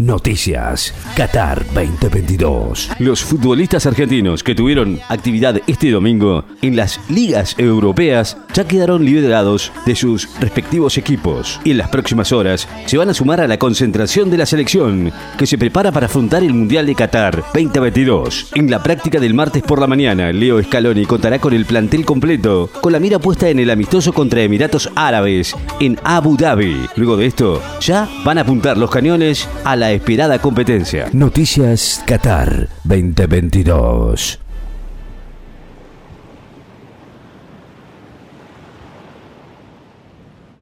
Noticias Qatar 2022. Los futbolistas argentinos que tuvieron actividad este domingo en las ligas europeas ya quedaron liberados de sus respectivos equipos y en las próximas horas se van a sumar a la concentración de la selección que se prepara para afrontar el Mundial de Qatar 2022. En la práctica del martes por la mañana, Leo Scaloni contará con el plantel completo, con la mira puesta en el amistoso contra Emiratos Árabes en Abu Dhabi. Luego de esto, ya van a apuntar los cañones a la esperada competencia. Noticias Qatar 2022.